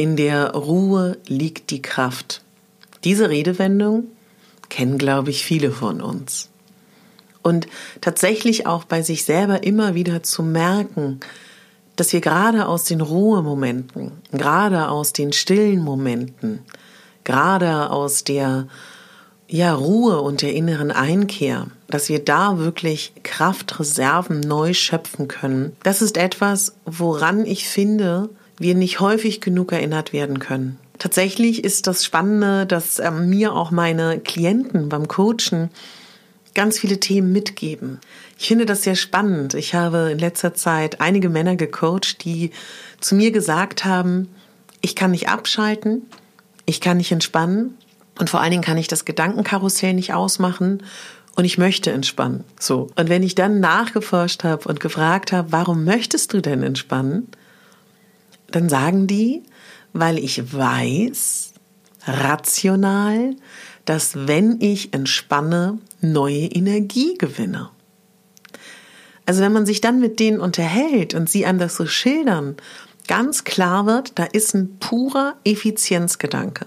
In der Ruhe liegt die Kraft. Diese Redewendung kennen, glaube ich, viele von uns. Und tatsächlich auch bei sich selber immer wieder zu merken, dass wir gerade aus den Ruhemomenten, gerade aus den stillen Momenten, gerade aus der ja, Ruhe und der inneren Einkehr, dass wir da wirklich Kraftreserven neu schöpfen können. Das ist etwas, woran ich finde, wir nicht häufig genug erinnert werden können. Tatsächlich ist das Spannende, dass äh, mir auch meine Klienten beim Coachen ganz viele Themen mitgeben. Ich finde das sehr spannend. Ich habe in letzter Zeit einige Männer gecoacht, die zu mir gesagt haben, ich kann nicht abschalten, ich kann nicht entspannen und vor allen Dingen kann ich das Gedankenkarussell nicht ausmachen und ich möchte entspannen. So. Und wenn ich dann nachgeforscht habe und gefragt habe, warum möchtest du denn entspannen? Dann sagen die, weil ich weiß, rational, dass wenn ich entspanne, neue Energie gewinne. Also wenn man sich dann mit denen unterhält und sie das so schildern, ganz klar wird, da ist ein purer Effizienzgedanke.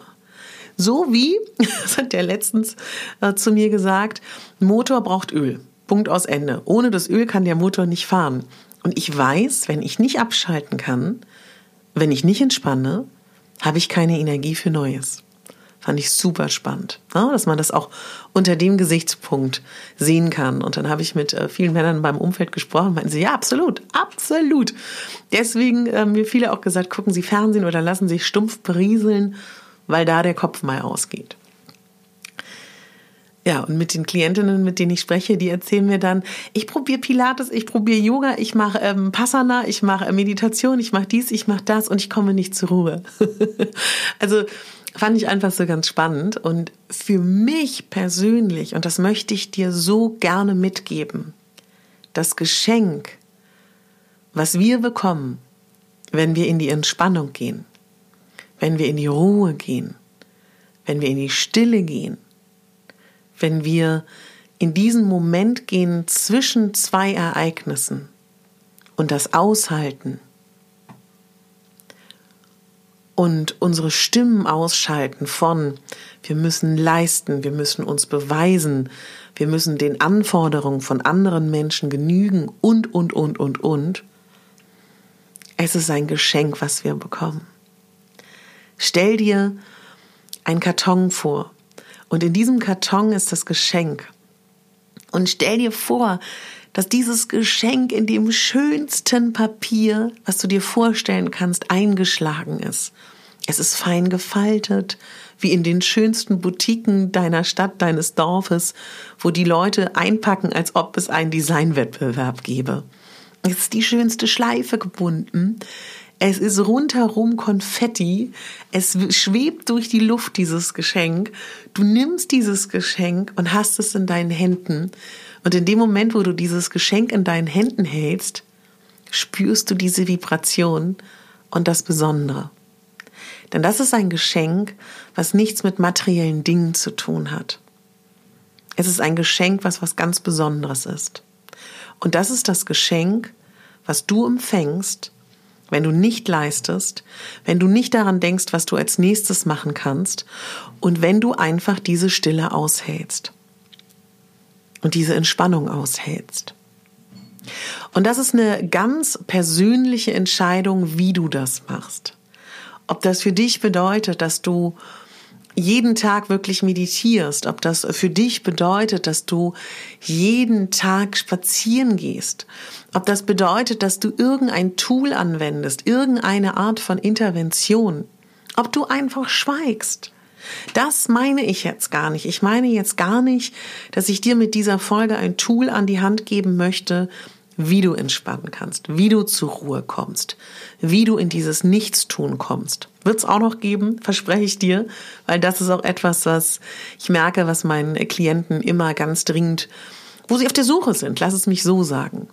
So wie, das hat der letztens äh, zu mir gesagt, Motor braucht Öl. Punkt aus Ende. Ohne das Öl kann der Motor nicht fahren. Und ich weiß, wenn ich nicht abschalten kann, wenn ich nicht entspanne, habe ich keine Energie für Neues. Fand ich super spannend, ne? dass man das auch unter dem Gesichtspunkt sehen kann. Und dann habe ich mit äh, vielen Männern beim Umfeld gesprochen, meinten sie, ja, absolut, absolut. Deswegen haben äh, mir viele auch gesagt, gucken Sie Fernsehen oder lassen Sie sich stumpf berieseln, weil da der Kopf mal ausgeht. Ja, und mit den Klientinnen, mit denen ich spreche, die erzählen mir dann, ich probiere Pilates, ich probiere Yoga, ich mache ähm, Passana, ich mache äh, Meditation, ich mache dies, ich mache das und ich komme nicht zur Ruhe. also fand ich einfach so ganz spannend. Und für mich persönlich, und das möchte ich dir so gerne mitgeben, das Geschenk, was wir bekommen, wenn wir in die Entspannung gehen, wenn wir in die Ruhe gehen, wenn wir in die Stille gehen, wenn wir in diesen Moment gehen zwischen zwei Ereignissen und das aushalten und unsere Stimmen ausschalten von wir müssen leisten, wir müssen uns beweisen, wir müssen den Anforderungen von anderen Menschen genügen und, und, und, und, und. Es ist ein Geschenk, was wir bekommen. Stell dir ein Karton vor und in diesem Karton ist das Geschenk. Und stell dir vor, dass dieses Geschenk in dem schönsten Papier, was du dir vorstellen kannst, eingeschlagen ist. Es ist fein gefaltet, wie in den schönsten Boutiquen deiner Stadt, deines Dorfes, wo die Leute einpacken, als ob es einen Designwettbewerb gäbe. Es ist die schönste Schleife gebunden. Es ist rundherum Konfetti. Es schwebt durch die Luft, dieses Geschenk. Du nimmst dieses Geschenk und hast es in deinen Händen. Und in dem Moment, wo du dieses Geschenk in deinen Händen hältst, spürst du diese Vibration und das Besondere. Denn das ist ein Geschenk, was nichts mit materiellen Dingen zu tun hat. Es ist ein Geschenk, was was ganz Besonderes ist. Und das ist das Geschenk, was du empfängst, wenn du nicht leistest, wenn du nicht daran denkst, was du als nächstes machen kannst und wenn du einfach diese Stille aushältst und diese Entspannung aushältst. Und das ist eine ganz persönliche Entscheidung, wie du das machst. Ob das für dich bedeutet, dass du jeden Tag wirklich meditierst, ob das für dich bedeutet, dass du jeden Tag spazieren gehst, ob das bedeutet, dass du irgendein Tool anwendest, irgendeine Art von Intervention, ob du einfach schweigst. Das meine ich jetzt gar nicht. Ich meine jetzt gar nicht, dass ich dir mit dieser Folge ein Tool an die Hand geben möchte, wie du entspannen kannst, wie du zur Ruhe kommst, wie du in dieses Nichtstun kommst. Wird es auch noch geben, verspreche ich dir, weil das ist auch etwas, was ich merke, was meinen Klienten immer ganz dringend, wo sie auf der Suche sind, lass es mich so sagen.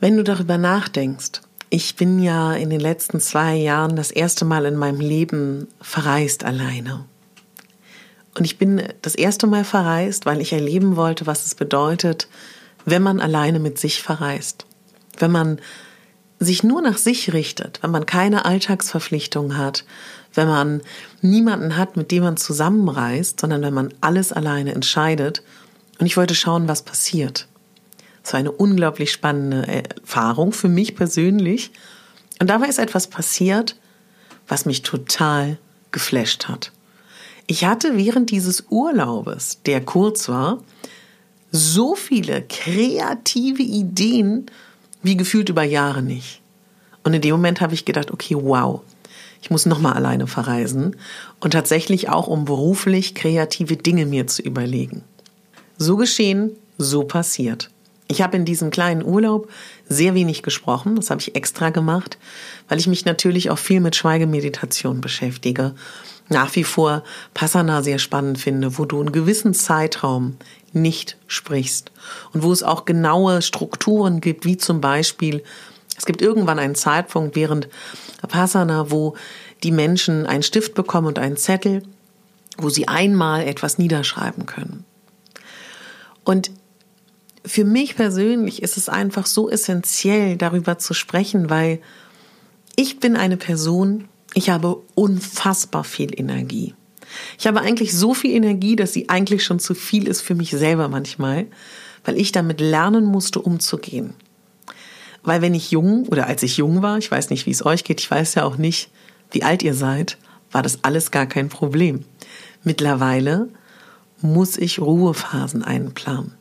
Wenn du darüber nachdenkst, ich bin ja in den letzten zwei Jahren das erste Mal in meinem Leben verreist alleine. Und ich bin das erste Mal verreist, weil ich erleben wollte, was es bedeutet, wenn man alleine mit sich verreist, wenn man sich nur nach sich richtet, wenn man keine Alltagsverpflichtungen hat, wenn man niemanden hat, mit dem man zusammenreist, sondern wenn man alles alleine entscheidet. Und ich wollte schauen, was passiert. Es war eine unglaublich spannende Erfahrung für mich persönlich. Und dabei ist etwas passiert, was mich total geflasht hat. Ich hatte während dieses Urlaubes, der kurz war, so viele kreative Ideen wie gefühlt über Jahre nicht. Und in dem Moment habe ich gedacht, okay, wow, ich muss nochmal alleine verreisen und tatsächlich auch, um beruflich kreative Dinge mir zu überlegen. So geschehen, so passiert. Ich habe in diesem kleinen Urlaub sehr wenig gesprochen, das habe ich extra gemacht, weil ich mich natürlich auch viel mit Schweigemeditation beschäftige. Nach wie vor Passana sehr spannend finde, wo du einen gewissen Zeitraum nicht sprichst und wo es auch genaue Strukturen gibt, wie zum Beispiel, es gibt irgendwann einen Zeitpunkt während Passana, wo die Menschen einen Stift bekommen und einen Zettel, wo sie einmal etwas niederschreiben können. Und für mich persönlich ist es einfach so essentiell, darüber zu sprechen, weil ich bin eine Person, ich habe unfassbar viel Energie. Ich habe eigentlich so viel Energie, dass sie eigentlich schon zu viel ist für mich selber manchmal, weil ich damit lernen musste, umzugehen. Weil wenn ich jung oder als ich jung war, ich weiß nicht, wie es euch geht, ich weiß ja auch nicht, wie alt ihr seid, war das alles gar kein Problem. Mittlerweile muss ich Ruhephasen einplanen.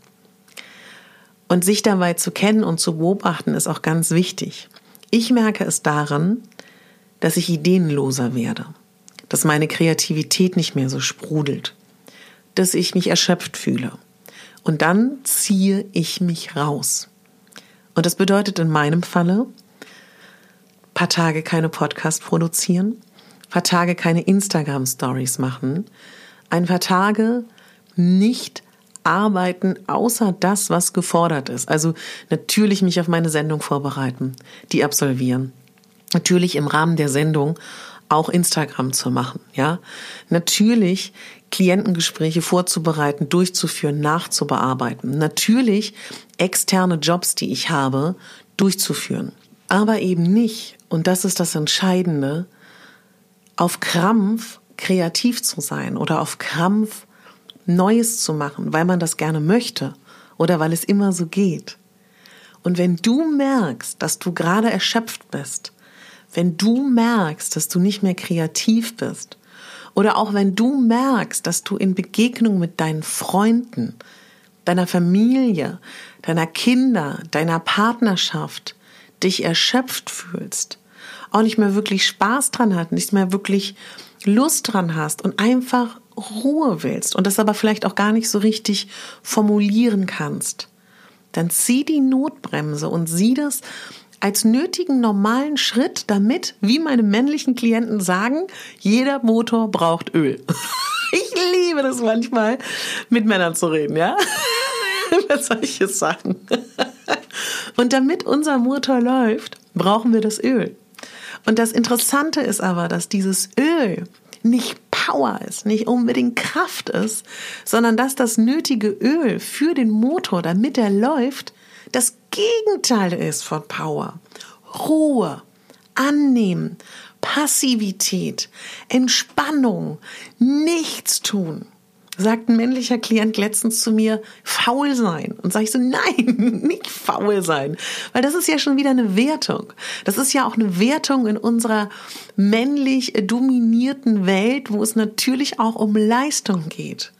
Und sich dabei zu kennen und zu beobachten ist auch ganz wichtig. Ich merke es daran, dass ich ideenloser werde dass meine Kreativität nicht mehr so sprudelt, dass ich mich erschöpft fühle. Und dann ziehe ich mich raus. Und das bedeutet in meinem Falle, paar Tage keine Podcast produzieren, paar Tage keine Instagram Stories machen, ein paar Tage nicht arbeiten, außer das, was gefordert ist. Also natürlich mich auf meine Sendung vorbereiten, die absolvieren. Natürlich im Rahmen der Sendung auch Instagram zu machen, ja. Natürlich Klientengespräche vorzubereiten, durchzuführen, nachzubearbeiten. Natürlich externe Jobs, die ich habe, durchzuführen. Aber eben nicht, und das ist das Entscheidende, auf Krampf kreativ zu sein oder auf Krampf Neues zu machen, weil man das gerne möchte oder weil es immer so geht. Und wenn du merkst, dass du gerade erschöpft bist, wenn du merkst, dass du nicht mehr kreativ bist, oder auch wenn du merkst, dass du in Begegnung mit deinen Freunden, deiner Familie, deiner Kinder, deiner Partnerschaft dich erschöpft fühlst, auch nicht mehr wirklich Spaß dran hast, nicht mehr wirklich Lust dran hast und einfach Ruhe willst und das aber vielleicht auch gar nicht so richtig formulieren kannst, dann zieh die Notbremse und sieh das als nötigen normalen Schritt, damit, wie meine männlichen Klienten sagen, jeder Motor braucht Öl. Ich liebe das manchmal, mit Männern zu reden, ja? Über solche Sachen. Und damit unser Motor läuft, brauchen wir das Öl. Und das Interessante ist aber, dass dieses Öl nicht Power ist, nicht unbedingt Kraft ist, sondern dass das nötige Öl für den Motor, damit er läuft, das Gegenteil ist von Power. Ruhe, Annehmen, Passivität, Entspannung, nichts tun sagt ein männlicher Klient letztens zu mir, faul sein. Und sage ich so, nein, nicht faul sein. Weil das ist ja schon wieder eine Wertung. Das ist ja auch eine Wertung in unserer männlich dominierten Welt, wo es natürlich auch um Leistung geht.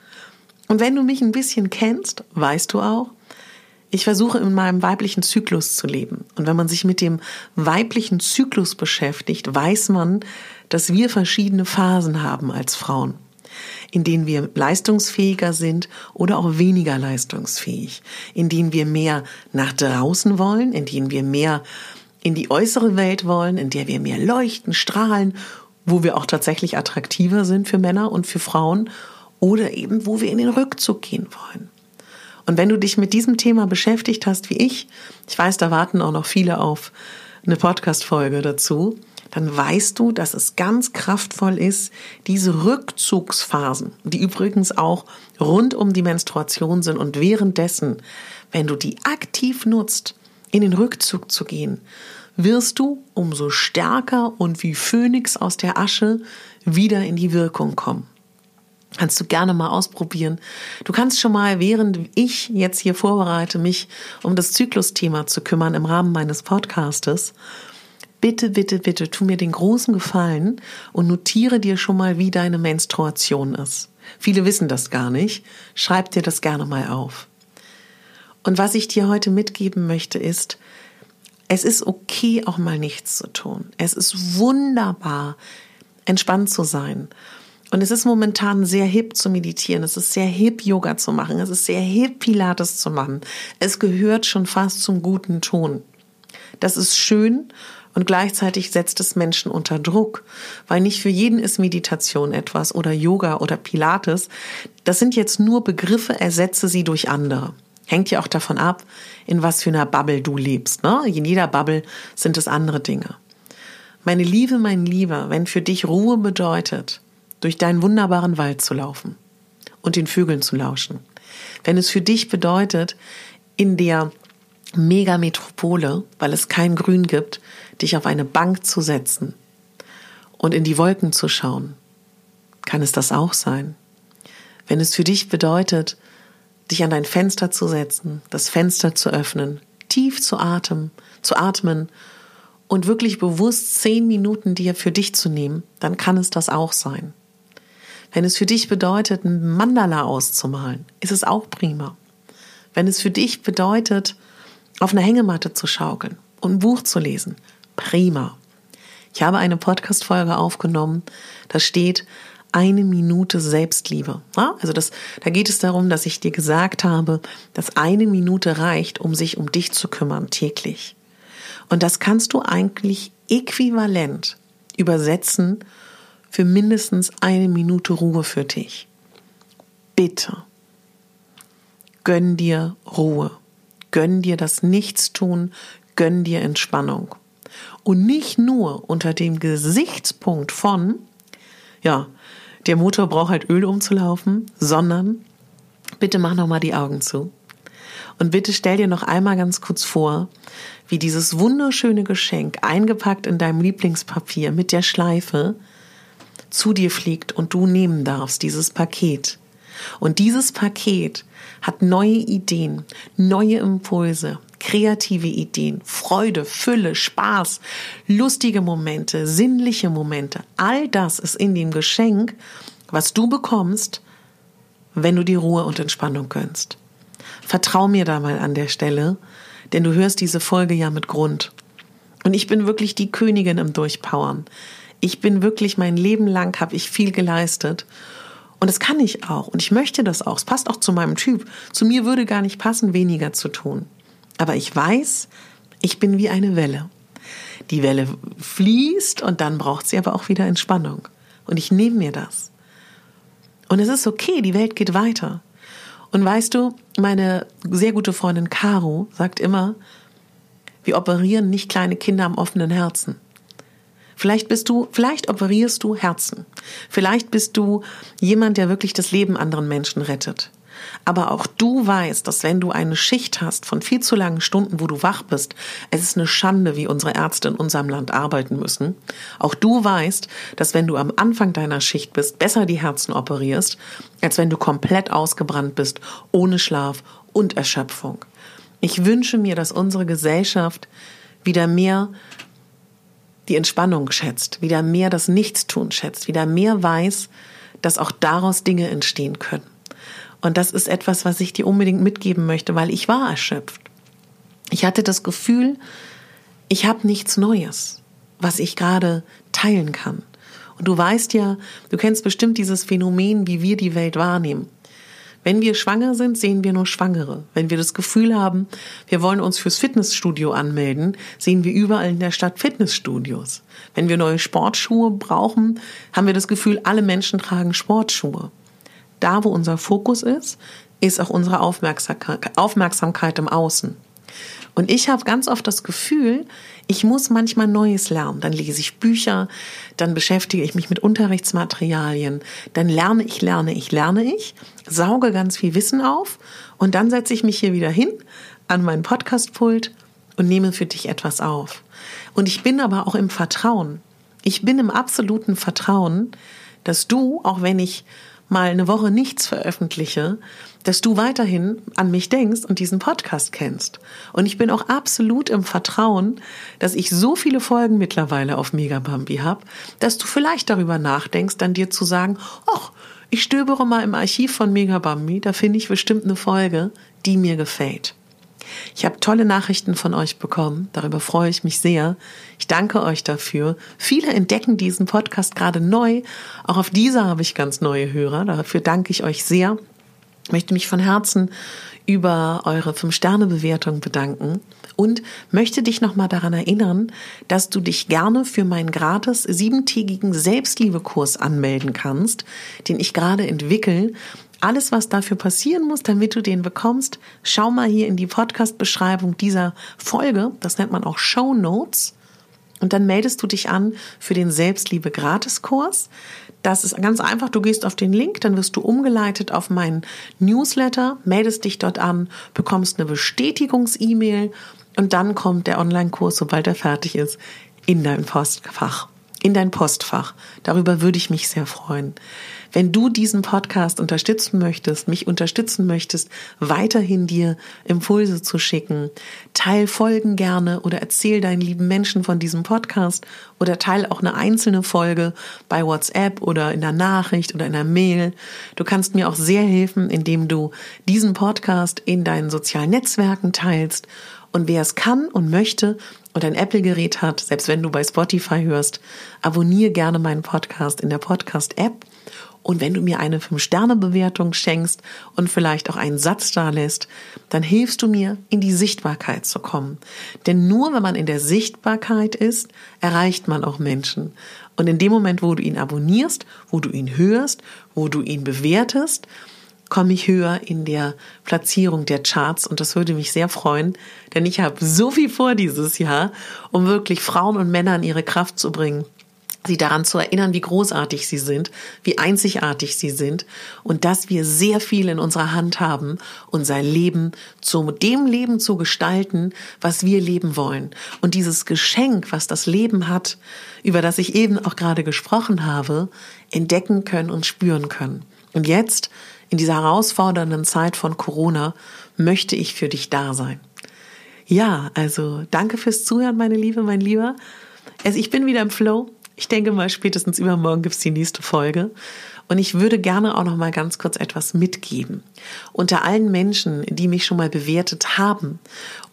Und wenn du mich ein bisschen kennst, weißt du auch, ich versuche in meinem weiblichen Zyklus zu leben. Und wenn man sich mit dem weiblichen Zyklus beschäftigt, weiß man, dass wir verschiedene Phasen haben als Frauen in denen wir leistungsfähiger sind oder auch weniger leistungsfähig, in denen wir mehr nach draußen wollen, in denen wir mehr in die äußere Welt wollen, in der wir mehr leuchten, strahlen, wo wir auch tatsächlich attraktiver sind für Männer und für Frauen oder eben wo wir in den Rückzug gehen wollen. Und wenn du dich mit diesem Thema beschäftigt hast wie ich, ich weiß, da warten auch noch viele auf eine Podcast-Folge dazu, dann weißt du, dass es ganz kraftvoll ist, diese Rückzugsphasen, die übrigens auch rund um die Menstruation sind und währenddessen, wenn du die aktiv nutzt, in den Rückzug zu gehen, wirst du umso stärker und wie Phönix aus der Asche wieder in die Wirkung kommen. Kannst du gerne mal ausprobieren. Du kannst schon mal, während ich jetzt hier vorbereite, mich um das Zyklusthema zu kümmern im Rahmen meines Podcastes, bitte, bitte, bitte, tu mir den großen Gefallen und notiere dir schon mal, wie deine Menstruation ist. Viele wissen das gar nicht. Schreib dir das gerne mal auf. Und was ich dir heute mitgeben möchte, ist, es ist okay, auch mal nichts zu tun. Es ist wunderbar, entspannt zu sein. Und es ist momentan sehr hip zu meditieren. Es ist sehr hip, Yoga zu machen. Es ist sehr hip, Pilates zu machen. Es gehört schon fast zum guten Ton. Das ist schön und gleichzeitig setzt es Menschen unter Druck, weil nicht für jeden ist Meditation etwas oder Yoga oder Pilates. Das sind jetzt nur Begriffe, ersetze sie durch andere. Hängt ja auch davon ab, in was für einer Bubble du lebst. Ne? In jeder Bubble sind es andere Dinge. Meine Liebe, mein Lieber, wenn für dich Ruhe bedeutet, durch deinen wunderbaren Wald zu laufen und den Vögeln zu lauschen, wenn es für dich bedeutet, in der Megametropole, weil es kein Grün gibt, dich auf eine Bank zu setzen und in die Wolken zu schauen, kann es das auch sein. Wenn es für dich bedeutet, dich an dein Fenster zu setzen, das Fenster zu öffnen, tief zu atmen, zu atmen und wirklich bewusst zehn Minuten dir für dich zu nehmen, dann kann es das auch sein. Wenn es für dich bedeutet, ein Mandala auszumalen, ist es auch prima. Wenn es für dich bedeutet, auf einer Hängematte zu schaukeln und ein Buch zu lesen, prima. Ich habe eine Podcast-Folge aufgenommen, da steht eine Minute Selbstliebe. Also das, da geht es darum, dass ich dir gesagt habe, dass eine Minute reicht, um sich um dich zu kümmern täglich. Und das kannst du eigentlich äquivalent übersetzen für mindestens eine Minute Ruhe für dich. Bitte. Gönn dir Ruhe. Gönn dir das Nichtstun. Gönn dir Entspannung. Und nicht nur unter dem Gesichtspunkt von, ja, der Motor braucht halt Öl umzulaufen, sondern bitte mach noch mal die Augen zu. Und bitte stell dir noch einmal ganz kurz vor, wie dieses wunderschöne Geschenk eingepackt in deinem Lieblingspapier mit der Schleife zu dir fliegt und du nehmen darfst, dieses Paket. Und dieses Paket hat neue Ideen, neue Impulse, kreative Ideen, Freude, Fülle, Spaß, lustige Momente, sinnliche Momente. All das ist in dem Geschenk, was du bekommst, wenn du die Ruhe und Entspannung gönnst. Vertrau mir da mal an der Stelle, denn du hörst diese Folge ja mit Grund. Und ich bin wirklich die Königin im Durchpowern. Ich bin wirklich mein Leben lang habe ich viel geleistet und das kann ich auch und ich möchte das auch. Es passt auch zu meinem Typ. Zu mir würde gar nicht passen, weniger zu tun. Aber ich weiß, ich bin wie eine Welle. Die Welle fließt und dann braucht sie aber auch wieder Entspannung. Und ich nehme mir das. Und es ist okay, die Welt geht weiter. Und weißt du, meine sehr gute Freundin Caro sagt immer, wir operieren nicht kleine Kinder am offenen Herzen. Vielleicht bist du, vielleicht operierst du Herzen. Vielleicht bist du jemand, der wirklich das Leben anderen Menschen rettet. Aber auch du weißt, dass wenn du eine Schicht hast von viel zu langen Stunden, wo du wach bist, es ist eine Schande, wie unsere Ärzte in unserem Land arbeiten müssen. Auch du weißt, dass wenn du am Anfang deiner Schicht bist, besser die Herzen operierst, als wenn du komplett ausgebrannt bist, ohne Schlaf und Erschöpfung. Ich wünsche mir, dass unsere Gesellschaft wieder mehr die Entspannung schätzt, wieder mehr das Nichtstun schätzt, wieder mehr weiß, dass auch daraus Dinge entstehen können. Und das ist etwas, was ich dir unbedingt mitgeben möchte, weil ich war erschöpft. Ich hatte das Gefühl, ich habe nichts Neues, was ich gerade teilen kann. Und du weißt ja, du kennst bestimmt dieses Phänomen, wie wir die Welt wahrnehmen. Wenn wir schwanger sind, sehen wir nur Schwangere. Wenn wir das Gefühl haben, wir wollen uns fürs Fitnessstudio anmelden, sehen wir überall in der Stadt Fitnessstudios. Wenn wir neue Sportschuhe brauchen, haben wir das Gefühl, alle Menschen tragen Sportschuhe. Da, wo unser Fokus ist, ist auch unsere Aufmerksamkeit im Außen. Und ich habe ganz oft das Gefühl, ich muss manchmal Neues lernen. Dann lese ich Bücher, dann beschäftige ich mich mit Unterrichtsmaterialien, dann lerne ich, lerne ich, lerne ich, sauge ganz viel Wissen auf und dann setze ich mich hier wieder hin an meinen Podcastpult und nehme für dich etwas auf. Und ich bin aber auch im Vertrauen. Ich bin im absoluten Vertrauen, dass du, auch wenn ich mal eine Woche nichts veröffentliche, dass du weiterhin an mich denkst und diesen Podcast kennst. Und ich bin auch absolut im Vertrauen, dass ich so viele Folgen mittlerweile auf Megabambi habe, dass du vielleicht darüber nachdenkst, dann dir zu sagen, ach, ich stöbere mal im Archiv von Megabambi, da finde ich bestimmt eine Folge, die mir gefällt. Ich habe tolle Nachrichten von euch bekommen. Darüber freue ich mich sehr. Ich danke euch dafür. Viele entdecken diesen Podcast gerade neu. Auch auf dieser habe ich ganz neue Hörer. Dafür danke ich euch sehr. Ich möchte mich von Herzen über eure 5-Sterne-Bewertung bedanken und möchte dich nochmal daran erinnern, dass du dich gerne für meinen gratis siebentägigen Selbstliebekurs anmelden kannst, den ich gerade entwickle alles, was dafür passieren muss, damit du den bekommst, schau mal hier in die Podcast-Beschreibung dieser Folge. Das nennt man auch Show Notes. Und dann meldest du dich an für den Selbstliebe-Gratiskurs. Das ist ganz einfach. Du gehst auf den Link, dann wirst du umgeleitet auf meinen Newsletter, meldest dich dort an, bekommst eine Bestätigungs-E-Mail und dann kommt der Online-Kurs, sobald er fertig ist, in dein Postfach. In dein Postfach. Darüber würde ich mich sehr freuen. Wenn du diesen Podcast unterstützen möchtest, mich unterstützen möchtest, weiterhin dir Impulse zu schicken, teil Folgen gerne oder erzähl deinen lieben Menschen von diesem Podcast oder teil auch eine einzelne Folge bei WhatsApp oder in der Nachricht oder in der Mail. Du kannst mir auch sehr helfen, indem du diesen Podcast in deinen sozialen Netzwerken teilst und wer es kann und möchte und ein Apple-Gerät hat, selbst wenn du bei Spotify hörst, abonniere gerne meinen Podcast in der Podcast-App und wenn du mir eine Fünf-Sterne-Bewertung schenkst und vielleicht auch einen Satz da lässt, dann hilfst du mir, in die Sichtbarkeit zu kommen. Denn nur wenn man in der Sichtbarkeit ist, erreicht man auch Menschen. Und in dem Moment, wo du ihn abonnierst, wo du ihn hörst, wo du ihn bewertest, komme ich höher in der Platzierung der Charts und das würde mich sehr freuen, denn ich habe so viel vor dieses Jahr, um wirklich Frauen und Männer in ihre Kraft zu bringen sie daran zu erinnern, wie großartig sie sind, wie einzigartig sie sind und dass wir sehr viel in unserer Hand haben, unser Leben zu dem Leben zu gestalten, was wir leben wollen. Und dieses Geschenk, was das Leben hat, über das ich eben auch gerade gesprochen habe, entdecken können und spüren können. Und jetzt, in dieser herausfordernden Zeit von Corona, möchte ich für dich da sein. Ja, also danke fürs Zuhören, meine Liebe, mein Lieber. Also ich bin wieder im Flow. Ich denke mal, spätestens übermorgen gibt's die nächste Folge. Und ich würde gerne auch noch mal ganz kurz etwas mitgeben. Unter allen Menschen, die mich schon mal bewertet haben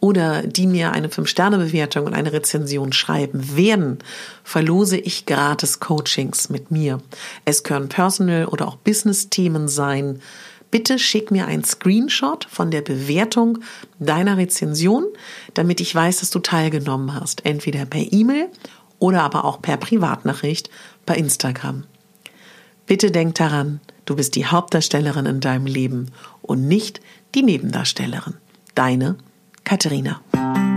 oder die mir eine 5-Sterne-Bewertung und eine Rezension schreiben werden, verlose ich gratis Coachings mit mir. Es können Personal- oder auch Business-Themen sein. Bitte schick mir einen Screenshot von der Bewertung deiner Rezension, damit ich weiß, dass du teilgenommen hast. Entweder per E-Mail oder aber auch per Privatnachricht bei Instagram. Bitte denk daran, du bist die Hauptdarstellerin in deinem Leben und nicht die Nebendarstellerin. Deine Katharina.